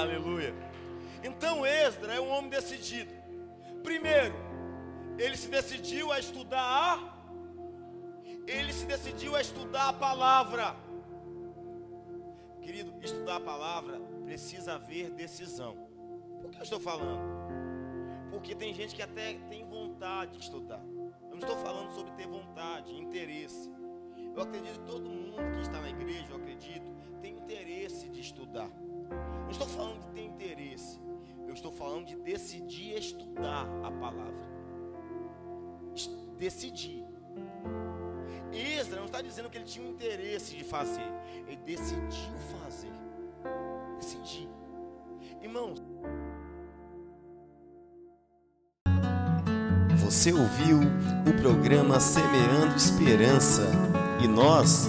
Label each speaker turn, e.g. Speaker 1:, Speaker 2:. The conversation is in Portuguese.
Speaker 1: Aleluia. Então Esdra é um homem decidido. Primeiro, ele se decidiu a estudar ele se decidiu a estudar a palavra. Querido, estudar a palavra precisa haver decisão. Por que eu estou falando? Porque tem gente que até tem vontade de estudar. Eu não estou falando sobre ter vontade, interesse. Eu acredito que todo mundo que está na igreja, eu acredito, tem interesse de estudar. Não estou falando de ter interesse. Eu estou falando de decidir estudar a palavra. Decidir. Esdra não está dizendo que ele tinha um interesse de fazer. Ele decidiu fazer. Decidir. Irmãos. Você ouviu o programa Semeando Esperança e nós